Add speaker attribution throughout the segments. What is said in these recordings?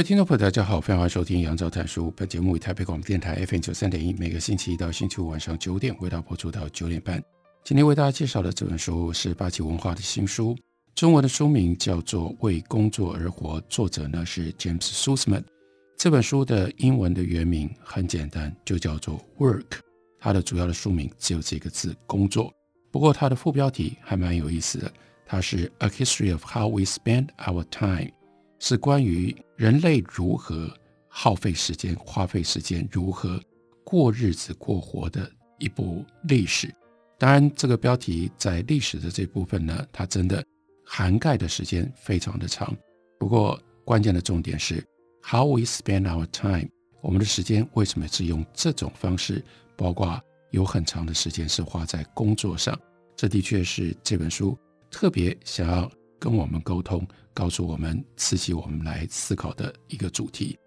Speaker 1: 位听众朋友，大家好，欢迎收听杨照谈书。本节目为台北广播电台 FM 九三点一，每个星期一到星期五晚上九点为大家播出到九点半。今天为大家介绍的这本书是八旗文化的新书，中文的书名叫做《为工作而活》，作者呢是 James Sussman。这本书的英文的原名很简单，就叫做 Work。它的主要的书名只有这个字“工作”，不过它的副标题还蛮有意思的，它是 A History of How We Spend Our Time。是关于人类如何耗费时间、花费时间，如何过日子、过活的一部历史。当然，这个标题在历史的这部分呢，它真的涵盖的时间非常的长。不过，关键的重点是 How we spend our time，我们的时间为什么是用这种方式？包括有很长的时间是花在工作上，这的确是这本书特别想要跟我们沟通。告诉我们，刺激我们来思考的一个主题。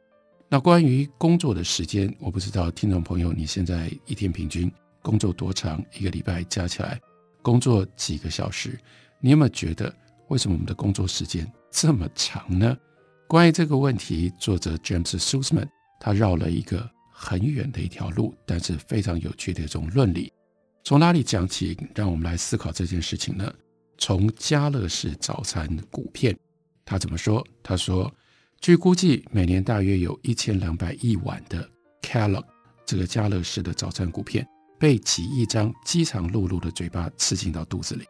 Speaker 1: 那关于工作的时间，我不知道听众朋友你现在一天平均工作多长？一个礼拜加起来工作几个小时？你有没有觉得为什么我们的工作时间这么长呢？关于这个问题，作者 James Sussman 他绕了一个很远的一条路，但是非常有趣的一种论理。从哪里讲起？让我们来思考这件事情呢？从家乐氏早餐谷片。他怎么说？他说，据估计，每年大约有一千两百亿碗的 Kellogg 这个家乐式的早餐谷片被几亿张饥肠辘辘的嘴巴吃进到肚子里。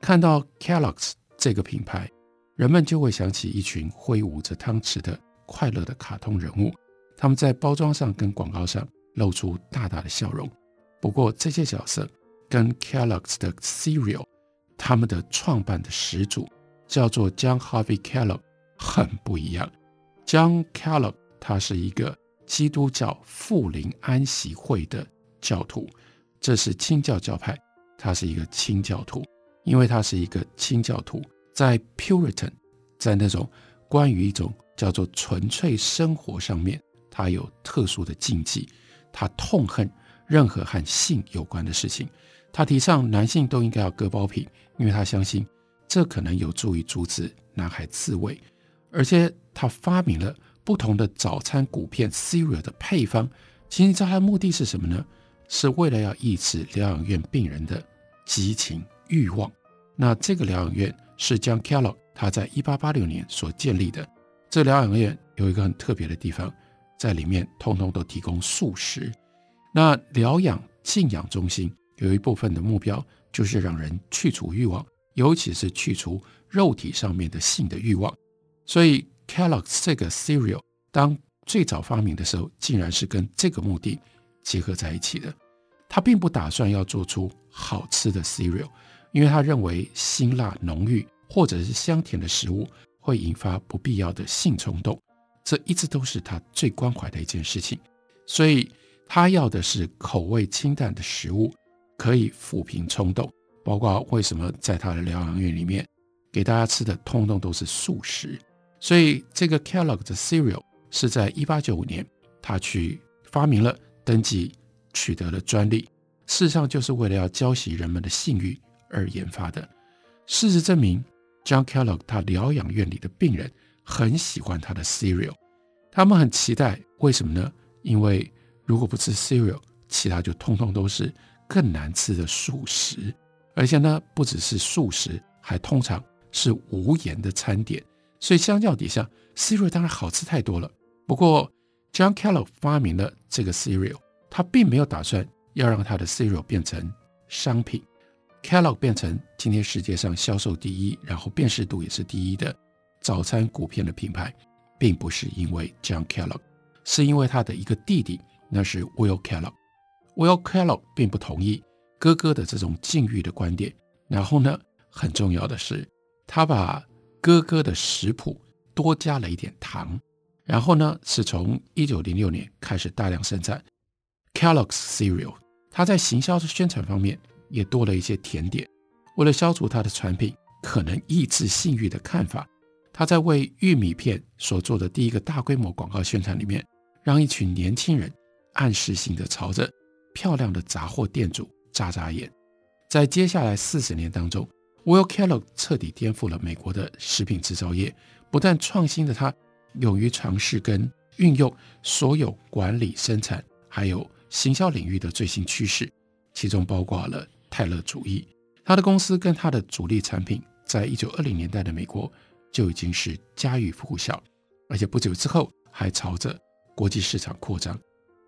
Speaker 1: 看到 Kellogg's 这个品牌，人们就会想起一群挥舞着汤匙的快乐的卡通人物，他们在包装上跟广告上露出大大的笑容。不过，这些角色跟 Kellogg's 的 Cereal，他们的创办的始祖。叫做 John Harvey Kellogg，很不一样。John Kellogg 他是一个基督教富林安息会的教徒，这是清教教派，他是一个清教徒。因为他是一个清教徒，在 Puritan，在那种关于一种叫做纯粹生活上面，他有特殊的禁忌。他痛恨任何和性有关的事情。他提倡男性都应该要割包皮，因为他相信。这可能有助于阻止男孩自慰，而且他发明了不同的早餐谷片 cereal 的配方。其实你知道他的目的是什么呢？是为了要抑制疗养院病人的激情欲望。那这个疗养院是 John Kellogg 他在一八八六年所建立的。这疗养院有一个很特别的地方，在里面通通都提供素食。那疗养静养中心有一部分的目标就是让人去除欲望。尤其是去除肉体上面的性的欲望，所以 Kellogg's 这个 cereal 当最早发明的时候，竟然是跟这个目的结合在一起的。他并不打算要做出好吃的 cereal，因为他认为辛辣浓郁或者是香甜的食物会引发不必要的性冲动，这一直都是他最关怀的一件事情。所以他要的是口味清淡的食物，可以抚平冲动。包括为什么在他的疗养院里面给大家吃的通通都是素食，所以这个 Kellogg 的 cereal 是在一八九五年他去发明了、登记、取得了专利，事实上就是为了要浇熄人们的性欲而研发的。事实证明，John Kellogg 他疗养院里的病人很喜欢他的 cereal，他们很期待，为什么呢？因为如果不吃 cereal，其他就通通都是更难吃的素食。而且呢，不只是素食，还通常是无盐的餐点。所以相较底下，cereal 当然好吃太多了。不过，John Kellogg 发明了这个 cereal，他并没有打算要让他的 cereal 变成商品。Kellogg 变成今天世界上销售第一，然后辨识度也是第一的早餐谷片的品牌，并不是因为 John Kellogg，是因为他的一个弟弟，那是 Will Kellogg。Will Kellogg 并不同意。哥哥的这种禁欲的观点，然后呢，很重要的是，他把哥哥的食谱多加了一点糖，然后呢，是从一九零六年开始大量生产 Kellogg's Cereal。他在行销的宣传方面也多了一些甜点。为了消除他的产品可能抑制性欲的看法，他在为玉米片所做的第一个大规模广告宣传里面，让一群年轻人暗示性的朝着漂亮的杂货店主眨眨眼。在接下来四十年当中，Will Kellogg 彻底颠覆了美国的食品制造业。不但创新的他，勇于尝试跟运用所有管理、生产还有行销领域的最新趋势，其中包括了泰勒主义。他的公司跟他的主力产品，在一九二零年代的美国就已经是家喻户晓，而且不久之后还朝着国际市场扩张。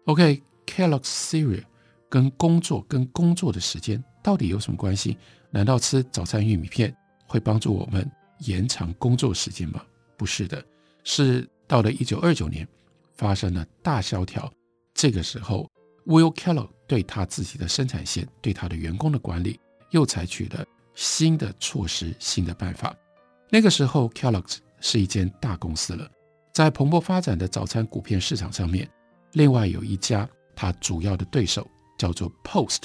Speaker 1: OK，Kellogg's Cereal 跟工作跟工作的时间。到底有什么关系？难道吃早餐玉米片会帮助我们延长工作时间吗？不是的，是到了一九二九年发生了大萧条，这个时候，Will Kellogg 对他自己的生产线、对他的员工的管理又采取了新的措施、新的办法。那个时候，Kellogg 是一间大公司了，在蓬勃发展的早餐谷片市场上面，另外有一家他主要的对手叫做 Post。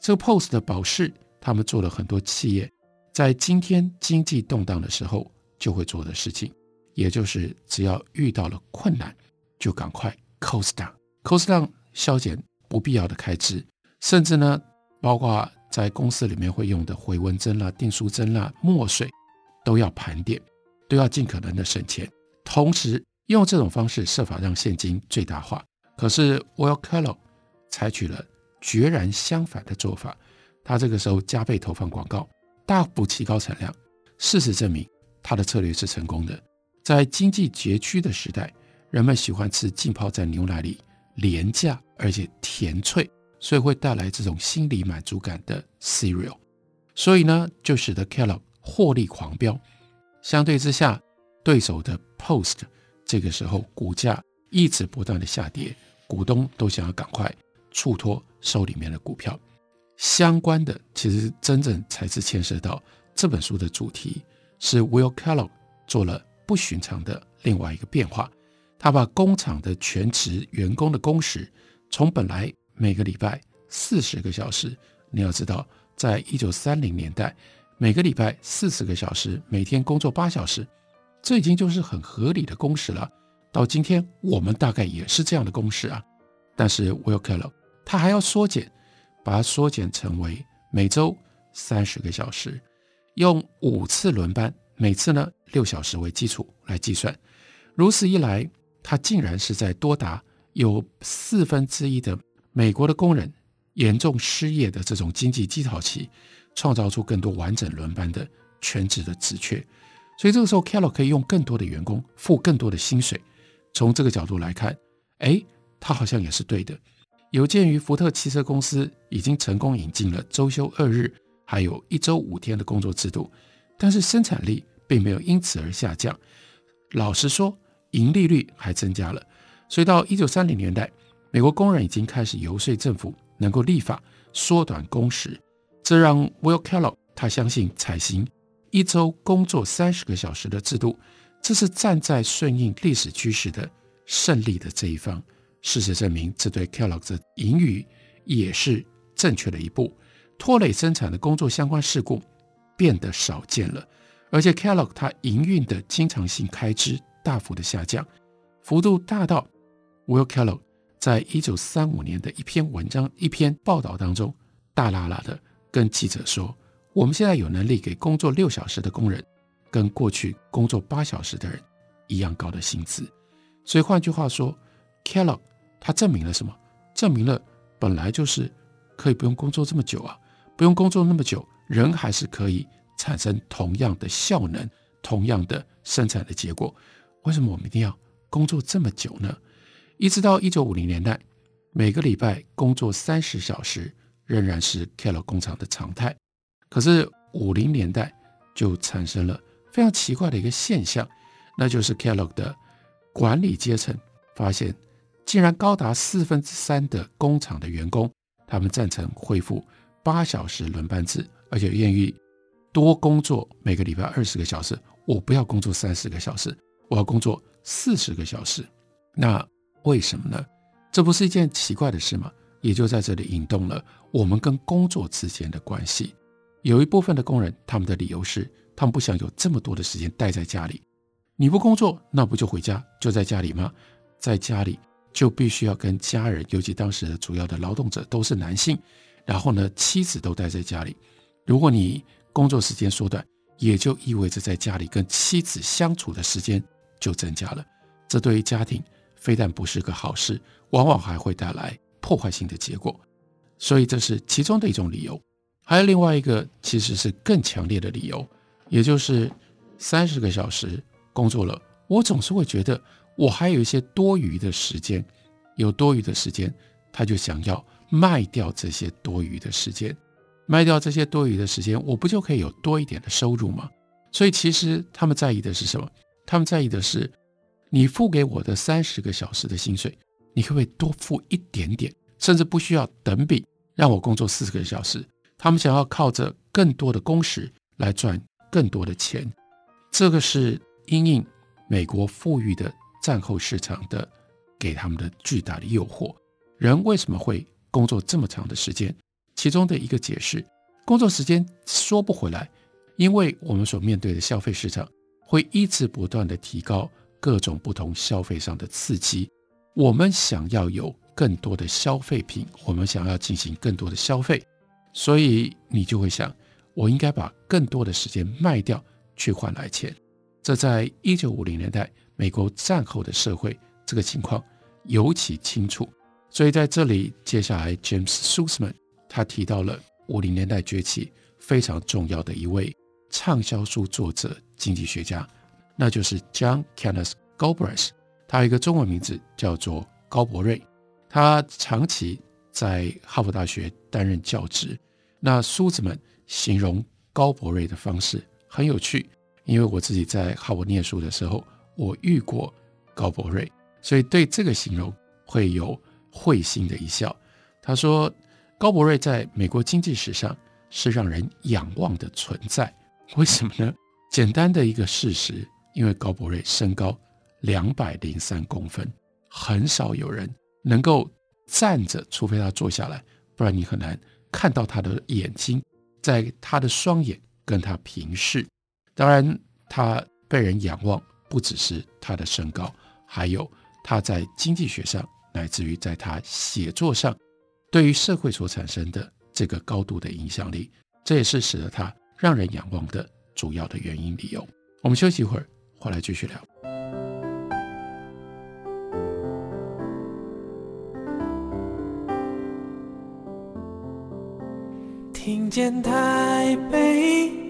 Speaker 1: 这个 Post 的保释，他们做了很多企业在今天经济动荡的时候就会做的事情，也就是只要遇到了困难，就赶快 cost down，cost down，削减不必要的开支，甚至呢，包括在公司里面会用的回纹针啦、订书针啦、墨水，都要盘点，都要尽可能的省钱，同时用这种方式设法让现金最大化。可是 Will Kellogg 采取了。决然相反的做法，他这个时候加倍投放广告，大幅提高产量。事实证明，他的策略是成功的。在经济拮据的时代，人们喜欢吃浸泡在牛奶里廉价而且甜脆，所以会带来这种心理满足感的 cereal。所以呢，就使得 Kellogg 获利狂飙。相对之下，对手的 Post 这个时候股价一直不断的下跌，股东都想要赶快出脱。手里面的股票相关的，其实真正才是牵涉到这本书的主题，是 Will Kellogg 做了不寻常的另外一个变化。他把工厂的全职员工的工时从本来每个礼拜四十个小时，你要知道，在一九三零年代，每个礼拜四十个小时，每天工作八小时，这已经就是很合理的工时了。到今天，我们大概也是这样的工时啊。但是 Will Kellogg 他还要缩减，把它缩减成为每周三十个小时，用五次轮班，每次呢六小时为基础来计算。如此一来，他竟然是在多达有四分之一的美国的工人严重失业的这种经济低潮期，创造出更多完整轮班的全职的职缺。所以这个时候，Kellogg 可以用更多的员工付更多的薪水。从这个角度来看，哎，他好像也是对的。有鉴于福特汽车公司已经成功引进了周休二日，还有一周五天的工作制度，但是生产力并没有因此而下降。老实说，盈利率还增加了。所以到一九三零年代，美国工人已经开始游说政府能够立法缩短工时，这让 Will Kellogg 他相信采行一周工作三十个小时的制度，这是站在顺应历史趋势的胜利的这一方。事实证明，这对 Kellogg 的盈余也是正确的一步，拖累生产的工作相关事故变得少见了，而且 Kellogg 它营运的经常性开支大幅的下降，幅度大到 Will Kellogg 在一九三五年的一篇文章、一篇报道当中，大剌剌的跟记者说：“我们现在有能力给工作六小时的工人，跟过去工作八小时的人一样高的薪资。”所以换句话说，Kellogg 它证明了什么？证明了本来就是可以不用工作这么久啊，不用工作那么久，人还是可以产生同样的效能、同样的生产的结果。为什么我们一定要工作这么久呢？一直到一九五零年代，每个礼拜工作三十小时仍然是 Kellogg 工厂的常态。可是五零年代就产生了非常奇怪的一个现象，那就是 Kellogg 的管理阶层发现。竟然高达四分之三的工厂的员工，他们赞成恢复八小时轮班制，而且愿意多工作每个礼拜二十个小时，我不要工作三十个小时，我要工作四十个小时。那为什么呢？这不是一件奇怪的事吗？也就在这里引动了我们跟工作之间的关系。有一部分的工人，他们的理由是，他们不想有这么多的时间待在家里。你不工作，那不就回家，就在家里吗？在家里就必须要跟家人，尤其当时的主要的劳动者都是男性，然后呢，妻子都待在家里。如果你工作时间缩短，也就意味着在家里跟妻子相处的时间就增加了。这对于家庭非但不是个好事，往往还会带来破坏性的结果。所以这是其中的一种理由。还有另外一个，其实是更强烈的理由，也就是三十个小时。工作了，我总是会觉得我还有一些多余的时间，有多余的时间，他就想要卖掉这些多余的时间，卖掉这些多余的时间，我不就可以有多一点的收入吗？所以其实他们在意的是什么？他们在意的是你付给我的三十个小时的薪水，你可不可以多付一点点，甚至不需要等比，让我工作四十个小时？他们想要靠着更多的工时来赚更多的钱，这个是。因应美国富裕的战后市场的给他们的巨大的诱惑，人为什么会工作这么长的时间？其中的一个解释，工作时间说不回来，因为我们所面对的消费市场会一直不断地提高各种不同消费上的刺激。我们想要有更多的消费品，我们想要进行更多的消费，所以你就会想，我应该把更多的时间卖掉去换来钱。这在一九五零年代美国战后的社会，这个情况尤其清楚。所以在这里，接下来 James Sussman 他提到了五零年代崛起非常重要的一位畅销书作者、经济学家，那就是 John Kenneth Galbraith。他有一个中文名字叫做高伯瑞，他长期在哈佛大学担任教职。那 Susman 形容高伯瑞的方式很有趣。因为我自己在哈佛念书的时候，我遇过高伯瑞，所以对这个形容会有会心的一笑。他说，高伯瑞在美国经济史上是让人仰望的存在。为什么呢？简单的一个事实，因为高伯瑞身高两百零三公分，很少有人能够站着，除非他坐下来，不然你很难看到他的眼睛，在他的双眼跟他平视。当然，他被人仰望，不只是他的身高，还有他在经济学上，乃至于在他写作上，对于社会所产生的这个高度的影响力，这也是使得他让人仰望的主要的原因理由。我们休息一会儿，回来继续聊。
Speaker 2: 听见台北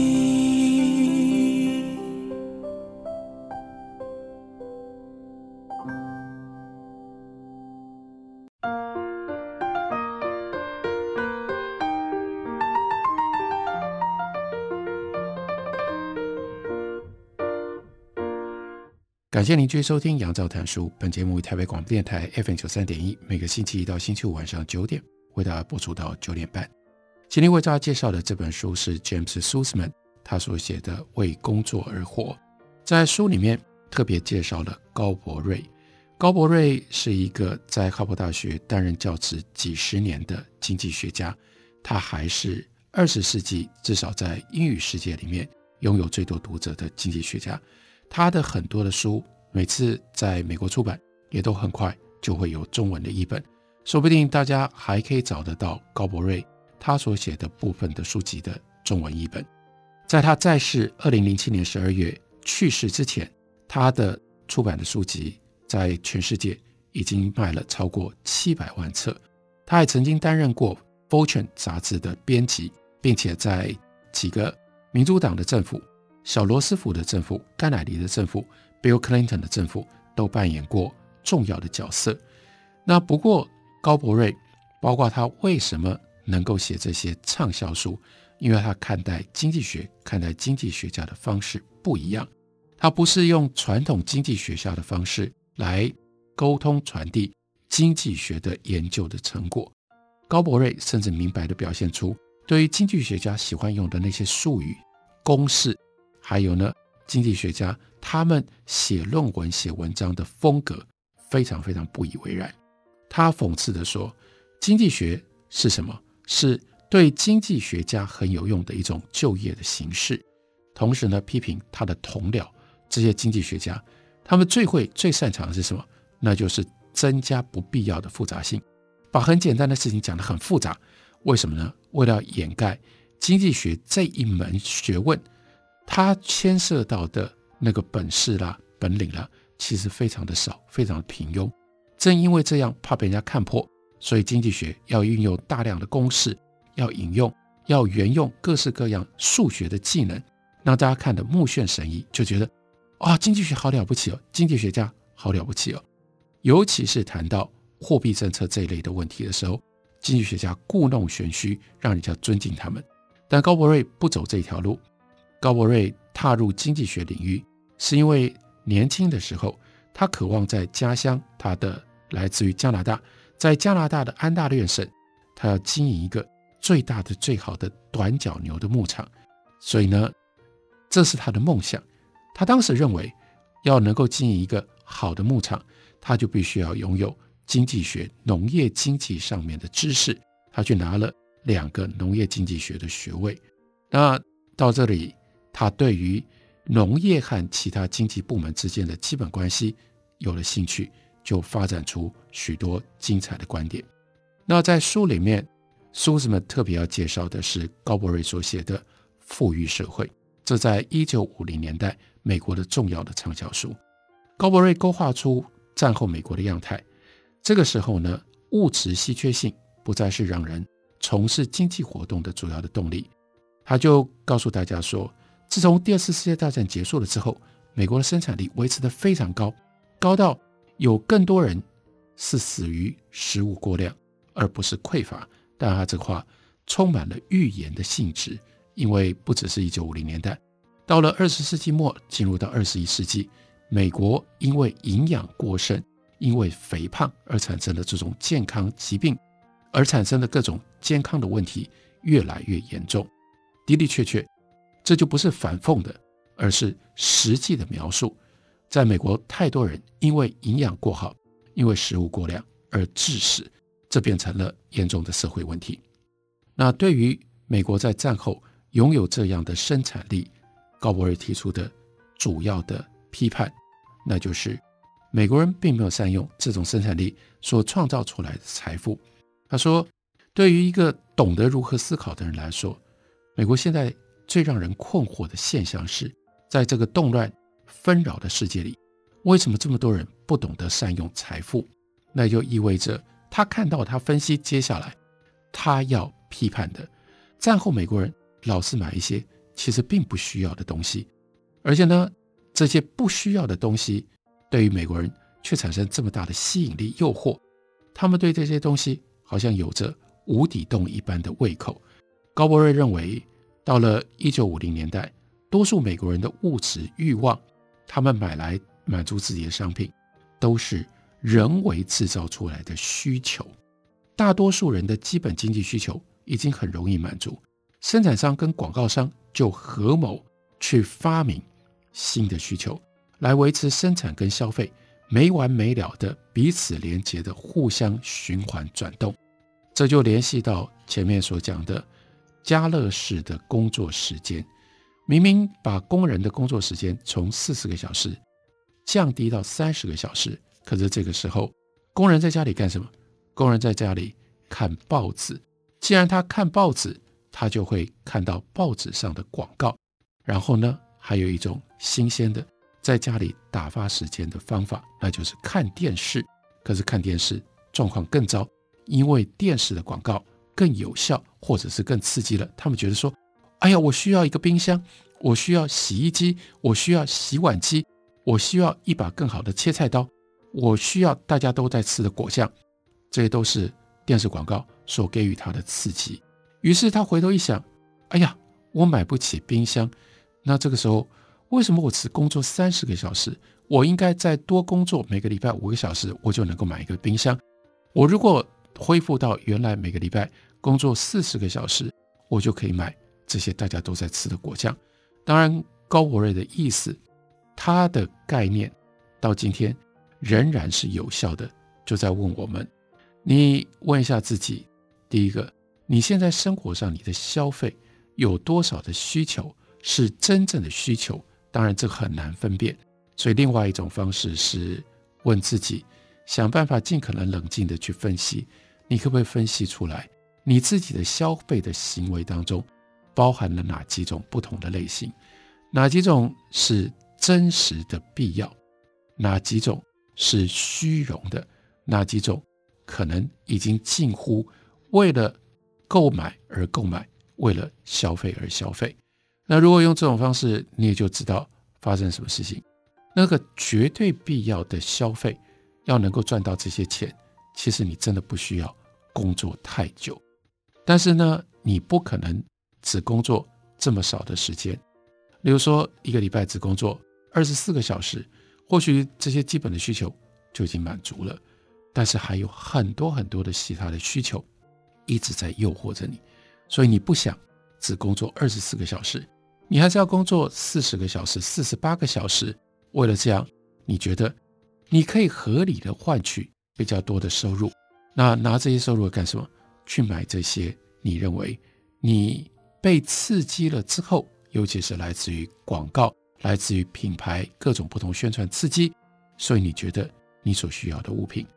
Speaker 1: 感谢您继续收听《杨照谈书》。本节目为台北广播电台 FM 九三点一，每个星期一到星期五晚上九点为大家播出到九点半。今天为大家介绍的这本书是 James Sussman 他所写的《为工作而活》。在书里面特别介绍了高伯瑞。高伯瑞是一个在哈佛大学担任教职几十年的经济学家，他还是二十世纪至少在英语世界里面拥有最多读者的经济学家。他的很多的书，每次在美国出版，也都很快就会有中文的译本。说不定大家还可以找得到高伯瑞他所写的部分的书籍的中文译本。在他在世二零零七年十二月去世之前，他的出版的书籍在全世界已经卖了超过七百万册。他还曾经担任过《Fortune》杂志的编辑，并且在几个民主党的政府。小罗斯福的政府、甘乃迪的政府、Bill Clinton 的政府都扮演过重要的角色。那不过高伯瑞，包括他为什么能够写这些畅销书，因为他看待经济学、看待经济学家的方式不一样。他不是用传统经济学家的方式来沟通传递经济学的研究的成果。高柏瑞甚至明白地表现出，对于经济学家喜欢用的那些术语、公式，还有呢，经济学家他们写论文、写文章的风格，非常非常不以为然。他讽刺地说：“经济学是什么？是对经济学家很有用的一种就业的形式。”同时呢，批评他的同僚。这些经济学家，他们最会、最擅长的是什么？那就是增加不必要的复杂性，把很简单的事情讲得很复杂。为什么呢？为了掩盖经济学这一门学问，它牵涉到的那个本事啦、本领啦，其实非常的少，非常的平庸。正因为这样，怕被人家看破，所以经济学要运用大量的公式，要引用，要援用各式各样数学的技能，让大家看得目眩神迷，就觉得。啊，经济学好了不起哦，经济学家好了不起哦。尤其是谈到货币政策这一类的问题的时候，经济学家故弄玄虚，让人家尊敬他们。但高柏瑞不走这条路。高柏瑞踏入经济学领域，是因为年轻的时候，他渴望在家乡，他的来自于加拿大，在加拿大的安大略省，他要经营一个最大的、最好的短角牛的牧场。所以呢，这是他的梦想。他当时认为，要能够经营一个好的牧场，他就必须要拥有经济学、农业经济上面的知识。他去拿了两个农业经济学的学位。那到这里，他对于农业和其他经济部门之间的基本关系有了兴趣，就发展出许多精彩的观点。那在书里面，苏子们特别要介绍的是高柏瑞所写的《富裕社会》，这在一九五零年代。美国的重要的畅销书，高柏瑞勾画出战后美国的样态。这个时候呢，物质稀缺性不再是让人从事经济活动的主要的动力。他就告诉大家说，自从第二次世界大战结束了之后，美国的生产力维持得非常高，高到有更多人是死于食物过量，而不是匮乏。但他这话充满了预言的性质，因为不只是一九五零年代。到了二十世纪末，进入到二十一世纪，美国因为营养过剩，因为肥胖而产生的这种健康疾病，而产生的各种健康的问题越来越严重。的的确确，这就不是反讽的，而是实际的描述。在美国，太多人因为营养过好，因为食物过量而致死，这变成了严重的社会问题。那对于美国在战后拥有这样的生产力，高博尔提出的主要的批判，那就是美国人并没有善用这种生产力所创造出来的财富。他说，对于一个懂得如何思考的人来说，美国现在最让人困惑的现象是，在这个动乱纷扰的世界里，为什么这么多人不懂得善用财富？那就意味着他看到，他分析接下来他要批判的，战后美国人老是买一些。其实并不需要的东西，而且呢，这些不需要的东西对于美国人却产生这么大的吸引力、诱惑。他们对这些东西好像有着无底洞一般的胃口。高柏瑞认为，到了一九五零年代，多数美国人的物质欲望，他们买来满足自己的商品，都是人为制造出来的需求。大多数人的基本经济需求已经很容易满足。生产商跟广告商就合谋去发明新的需求，来维持生产跟消费没完没了的彼此连接的互相循环转动。这就联系到前面所讲的家乐式的工作时间，明明把工人的工作时间从四十个小时降低到三十个小时，可是这个时候工人在家里干什么？工人在家里看报纸。既然他看报纸，他就会看到报纸上的广告，然后呢，还有一种新鲜的在家里打发时间的方法，那就是看电视。可是看电视状况更糟，因为电视的广告更有效，或者是更刺激了。他们觉得说：“哎呀，我需要一个冰箱，我需要洗衣机，我需要洗碗机，我需要一把更好的切菜刀，我需要大家都在吃的果酱。”这些都是电视广告所给予他的刺激。于是他回头一想，哎呀，我买不起冰箱，那这个时候为什么我只工作三十个小时？我应该再多工作，每个礼拜五个小时，我就能够买一个冰箱。我如果恢复到原来每个礼拜工作四十个小时，我就可以买这些大家都在吃的果酱。当然，高伯瑞的意思，他的概念到今天仍然是有效的，就在问我们：你问一下自己，第一个，你现在生活上你的消费有多少的需求是真正的需求？当然，这很难分辨。所以，另外一种方式是问自己，想办法尽可能冷静地去分析，你可不可以分析出来，你自己的消费的行为当中包含了哪几种不同的类型？哪几种是真实的必要？哪几种是虚荣的？哪几种可能已经近乎为了购买而购买，为了消费而消费？那如果用这种方式，你也就知道发生什么事情。那个绝对必要的消费，要能够赚到这些钱，其实你真的不需要工作太久。但是呢，你不可能只工作这么少的时间。例如说，一个礼拜只工作二十四个小时，或许这些基本的需求就已经满足了。但是还有很多很多的其他的需求一直在诱惑着你，所以你不想只工作二十四个小时，你还是要工作四十个小时、四十八个小时。为了这样，你觉得你可以合理的换取比较多的收入，那拿这些收入干什么？去买这些你认为你被刺激了之后。尤其是来自于广告，来自于品牌各种不同宣传刺激，所以你觉得你所需要的物品。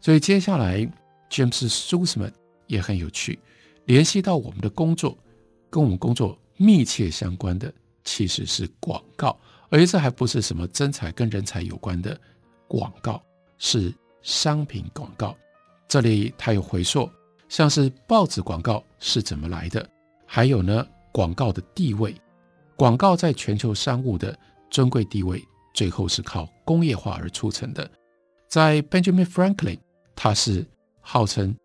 Speaker 1: 所以接下来，James Susman 也很有趣，联系到我们的工作，跟我们工作密切相关的其实是广告，而且这还不是什么真才跟人才有关的广告，是商品广告。这里他有回溯，像是报纸广告是怎么来的，还有呢，广告的地位。广告在全球商务的尊贵地位，最后是靠工业化而促成的。在 Benjamin Franklin，他是号称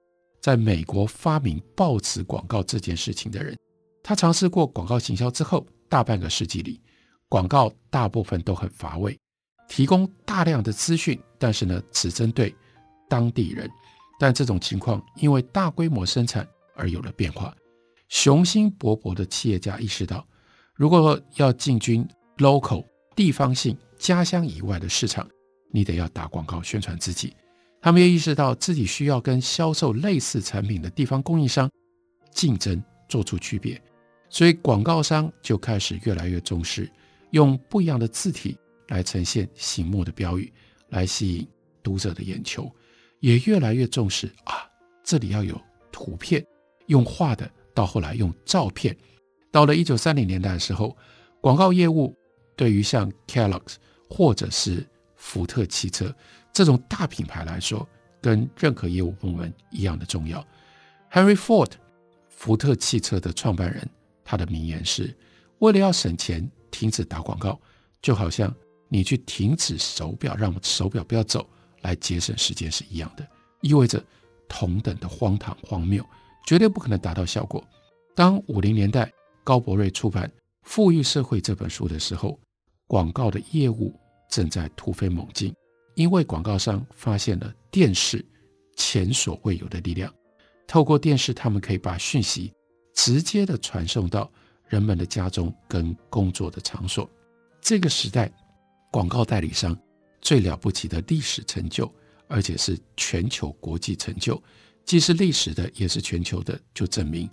Speaker 1: 在美国发明报纸广告这件事情的人。他尝试过广告行销之后，大半个世纪里，广告大部分都很乏味，提供大量的资讯，但是呢，只针对当地人。但这种情况因为大规模生产而有了变化。雄心勃勃的企业家意识到，如果要进军 local 地方性家乡以外的市场，你得要打广告宣传自己。他们也意识到自己需要跟销售类似产品的地方供应商竞争，做出区别。所以广告商就开始越来越重视用不一样的字体来呈现醒目的标语，来吸引读者的眼球。也越来越重视啊，这里要有图片，用画的，到后来用照片。到了一九三零年代的时候，广告业务对于像 Kellogg's 或者是福特汽车这种大品牌来说，跟任何业务部门一样的重要。Henry Ford，福特汽车的创办人，他的名言是：为了要省钱，停止打广告，就好像你去停止手表，让手表不要走，来节省时间是一样的，意味着同等的荒唐荒谬，绝对不可能达到效果。当五零年代。高伯瑞出版《富裕社会》这本书的时候，广告的业务正在突飞猛进，因为广告商发现了电视前所未有的力量。透过电视，他们可以把讯息直接的传送到人们的家中跟工作的场所。这个时代，广告代理商最了不起的历史成就，而且是全球国际成就，既是历史的，也是全球的，就证明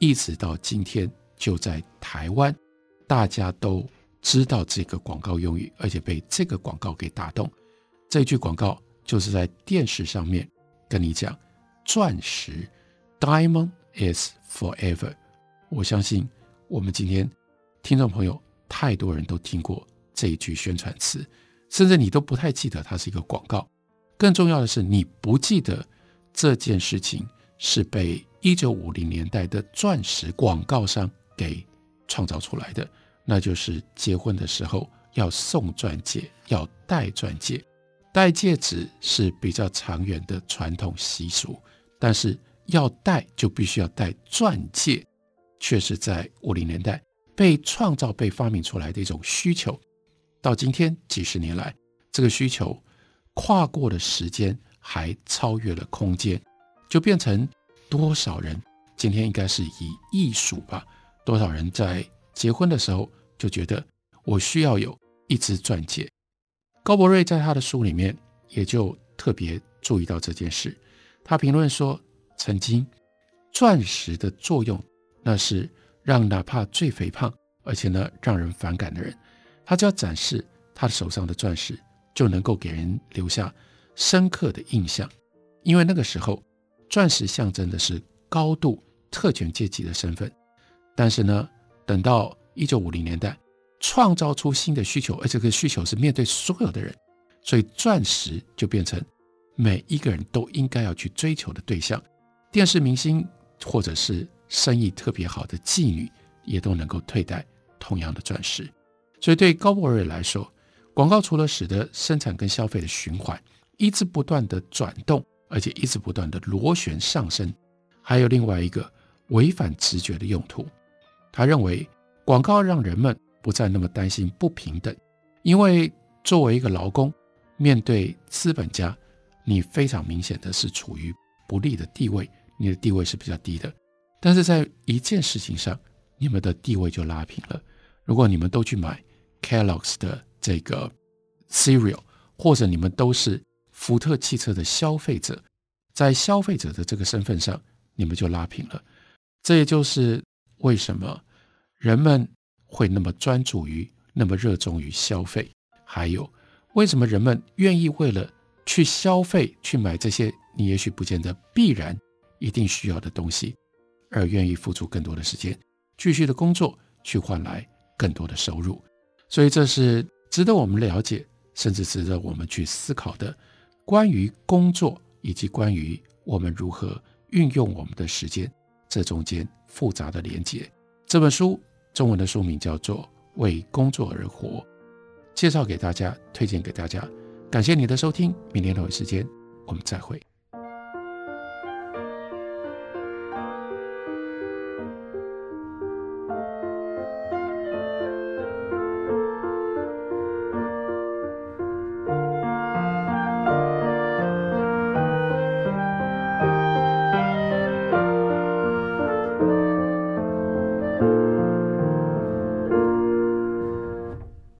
Speaker 1: 一直到今天。就在台湾，大家都知道这个广告用语，而且被这个广告给打动。这句广告就是在电视上面跟你讲：“钻石，Diamond is forever。”我相信我们今天听众朋友太多人都听过这一句宣传词，甚至你都不太记得它是一个广告。更重要的是，你不记得这件事情是被一九五零年代的钻石广告商。给创造出来的，那就是结婚的时候要送钻戒，要戴钻戒。戴戒指是比较长远的传统习俗，但是要戴就必须要戴钻戒，却是在五零年代被创造、被发明出来的一种需求。到今天几十年来，这个需求跨过了时间，还超越了空间，就变成多少人今天应该是以艺术吧？多少人在结婚的时候就觉得我需要有一只钻戒。高博瑞在他的书里面也就特别注意到这件事。他评论说，曾经钻石的作用，那是让哪怕最肥胖而且呢让人反感的人，他只要展示他的手上的钻石，就能够给人留下深刻的印象。因为那个时候，钻石象征的是高度特权阶级的身份。但是呢，等到一九五零年代，创造出新的需求，而这个需求是面对所有的人，所以钻石就变成每一个人都应该要去追求的对象。电视明星或者是生意特别好的妓女，也都能够佩戴同样的钻石。所以对高博瑞来说，广告除了使得生产跟消费的循环一直不断的转动，而且一直不断的螺旋上升，还有另外一个违反直觉的用途。他认为广告让人们。不再那么担心不平等，因为作为一个劳工，面对资本家，你非常明显的是处于不利的地位，你的地位是比较低的。但是在一件事情上，你们的地位就拉平了。如果你们都去买 Kellogg's 的这个 cereal，或者你们都是福特汽车的消费者，在消费者的这个身份上，你们就拉平了。这也就是为什么人们。会那么专注于，那么热衷于消费，还有为什么人们愿意为了去消费去买这些你也许不见得必然一定需要的东西，而愿意付出更多的时间，继续的工作去换来更多的收入？所以这是值得我们了解，甚至值得我们去思考的关于工作以及关于我们如何运用我们的时间这中间复杂的连接。这本书。中文的书名叫做《为工作而活》，介绍给大家，推荐给大家。感谢你的收听，明天同一时间我们再会。